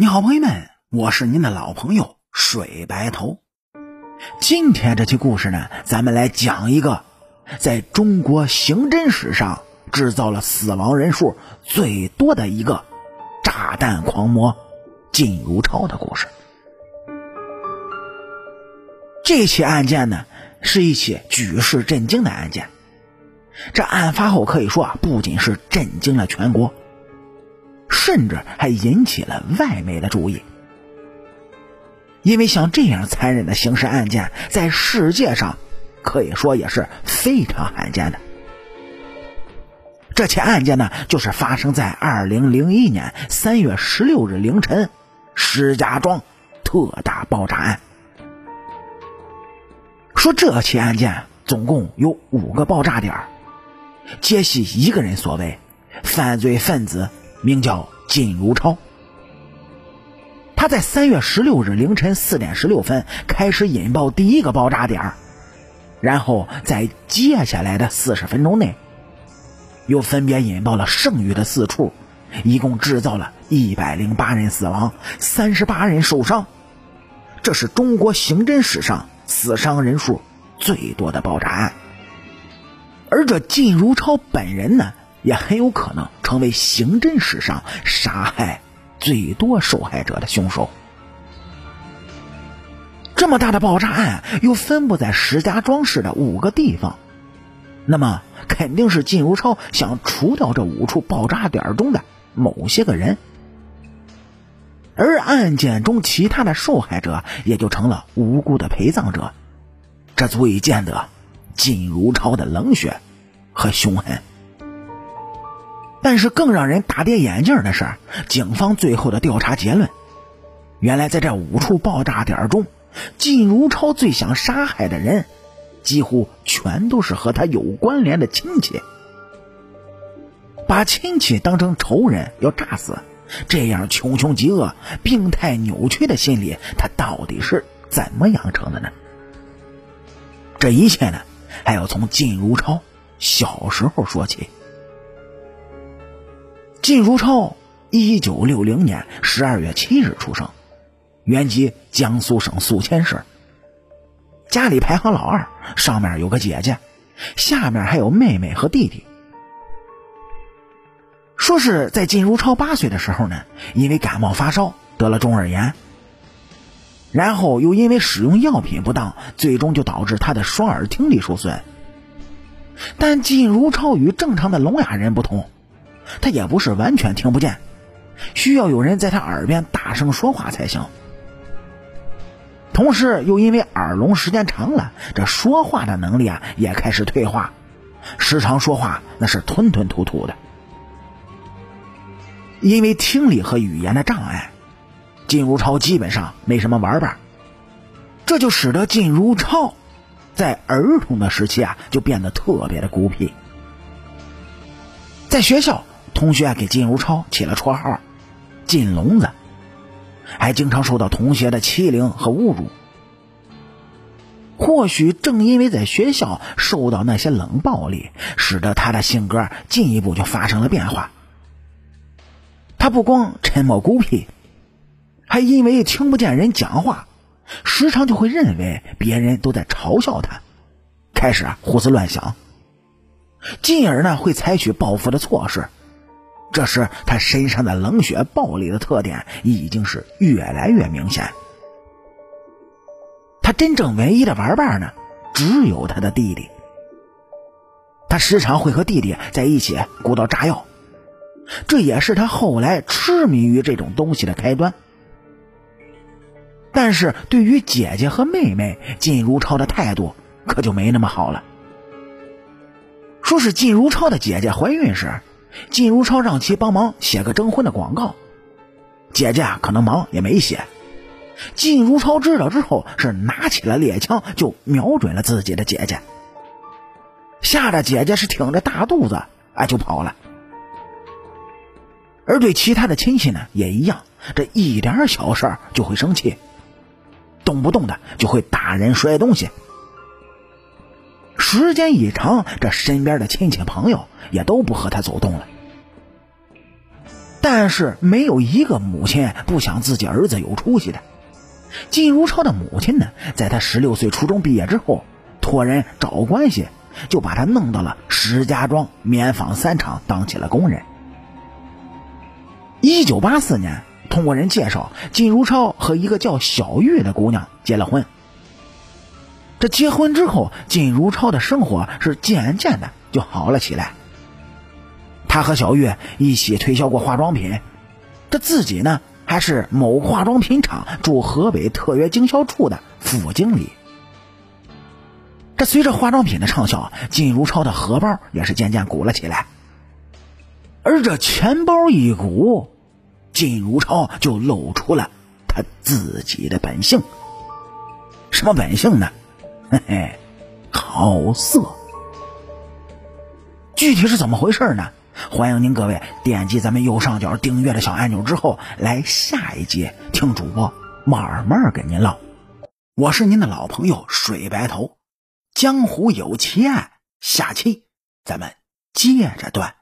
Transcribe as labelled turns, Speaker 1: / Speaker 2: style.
Speaker 1: 你好，朋友们，我是您的老朋友水白头。今天这期故事呢，咱们来讲一个在中国刑侦史上制造了死亡人数最多的一个炸弹狂魔靳如超的故事。这起案件呢，是一起举世震惊的案件。这案发后可以说啊，不仅是震惊了全国。甚至还引起了外媒的注意，因为像这样残忍的刑事案件，在世界上可以说也是非常罕见的。这起案件呢，就是发生在二零零一年三月十六日凌晨，石家庄特大爆炸案。说这起案件总共有五个爆炸点，皆系一个人所为，犯罪分子。名叫靳如超，他在三月十六日凌晨四点十六分开始引爆第一个爆炸点然后在接下来的四十分钟内，又分别引爆了剩余的四处，一共制造了一百零八人死亡，三十八人受伤，这是中国刑侦史上死伤人数最多的爆炸案。而这靳如超本人呢？也很有可能成为刑侦史上杀害最多受害者的凶手。这么大的爆炸案又分布在石家庄市的五个地方，那么肯定是靳如超想除掉这五处爆炸点中的某些个人，而案件中其他的受害者也就成了无辜的陪葬者，这足以见得靳如超的冷血和凶狠。但是更让人大跌眼镜的是，警方最后的调查结论，原来在这五处爆炸点中，靳如超最想杀害的人，几乎全都是和他有关联的亲戚。把亲戚当成仇人要炸死，这样穷凶极恶、病态扭曲的心理，他到底是怎么养成的呢？这一切呢，还要从靳如超小时候说起。靳如超，一九六零年十二月七日出生，原籍江苏省宿迁市。家里排行老二，上面有个姐姐，下面还有妹妹和弟弟。说是在靳如超八岁的时候呢，因为感冒发烧得了中耳炎，然后又因为使用药品不当，最终就导致他的双耳听力受损。但靳如超与正常的聋哑人不同。他也不是完全听不见，需要有人在他耳边大声说话才行。同时，又因为耳聋时间长了，这说话的能力啊也开始退化，时常说话那是吞吞吐吐的。因为听力和语言的障碍，靳如超基本上没什么玩伴，这就使得靳如超在儿童的时期啊就变得特别的孤僻，在学校。同学给靳如超起了绰号“金聋子”，还经常受到同学的欺凌和侮辱。或许正因为在学校受到那些冷暴力，使得他的性格进一步就发生了变化。他不光沉默孤僻，还因为听不见人讲话，时常就会认为别人都在嘲笑他，开始胡思乱想，进而呢会采取报复的措施。这时，他身上的冷血暴力的特点已经是越来越明显。他真正唯一的玩伴呢，只有他的弟弟。他时常会和弟弟在一起鼓捣炸药，这也是他后来痴迷于这种东西的开端。但是对于姐姐和妹妹，靳如超的态度可就没那么好了。说是靳如超的姐姐怀孕时。靳如超让其帮忙写个征婚的广告，姐姐啊可能忙也没写。靳如超知道之后，是拿起了猎枪就瞄准了自己的姐姐，吓得姐姐是挺着大肚子啊就跑了。而对其他的亲戚呢也一样，这一点小事儿就会生气，动不动的就会打人摔东西。时间一长，这身边的亲戚朋友也都不和他走动了。但是没有一个母亲不想自己儿子有出息的。靳如超的母亲呢，在他十六岁初中毕业之后，托人找关系，就把他弄到了石家庄棉纺三厂当起了工人。一九八四年，通过人介绍，靳如超和一个叫小玉的姑娘结了婚。这结婚之后，靳如超的生活是渐渐的就好了起来。他和小玉一起推销过化妆品，这自己呢还是某化妆品厂驻河北特约经销处的副经理。这随着化妆品的畅销，靳如超的荷包也是渐渐鼓了起来。而这钱包一鼓，靳如超就露出了他自己的本性。什么本性呢？嘿嘿，好色。具体是怎么回事呢？欢迎您各位点击咱们右上角订阅的小按钮之后，来下一集听主播慢慢给您唠。我是您的老朋友水白头，江湖有奇案，下期咱们接着断。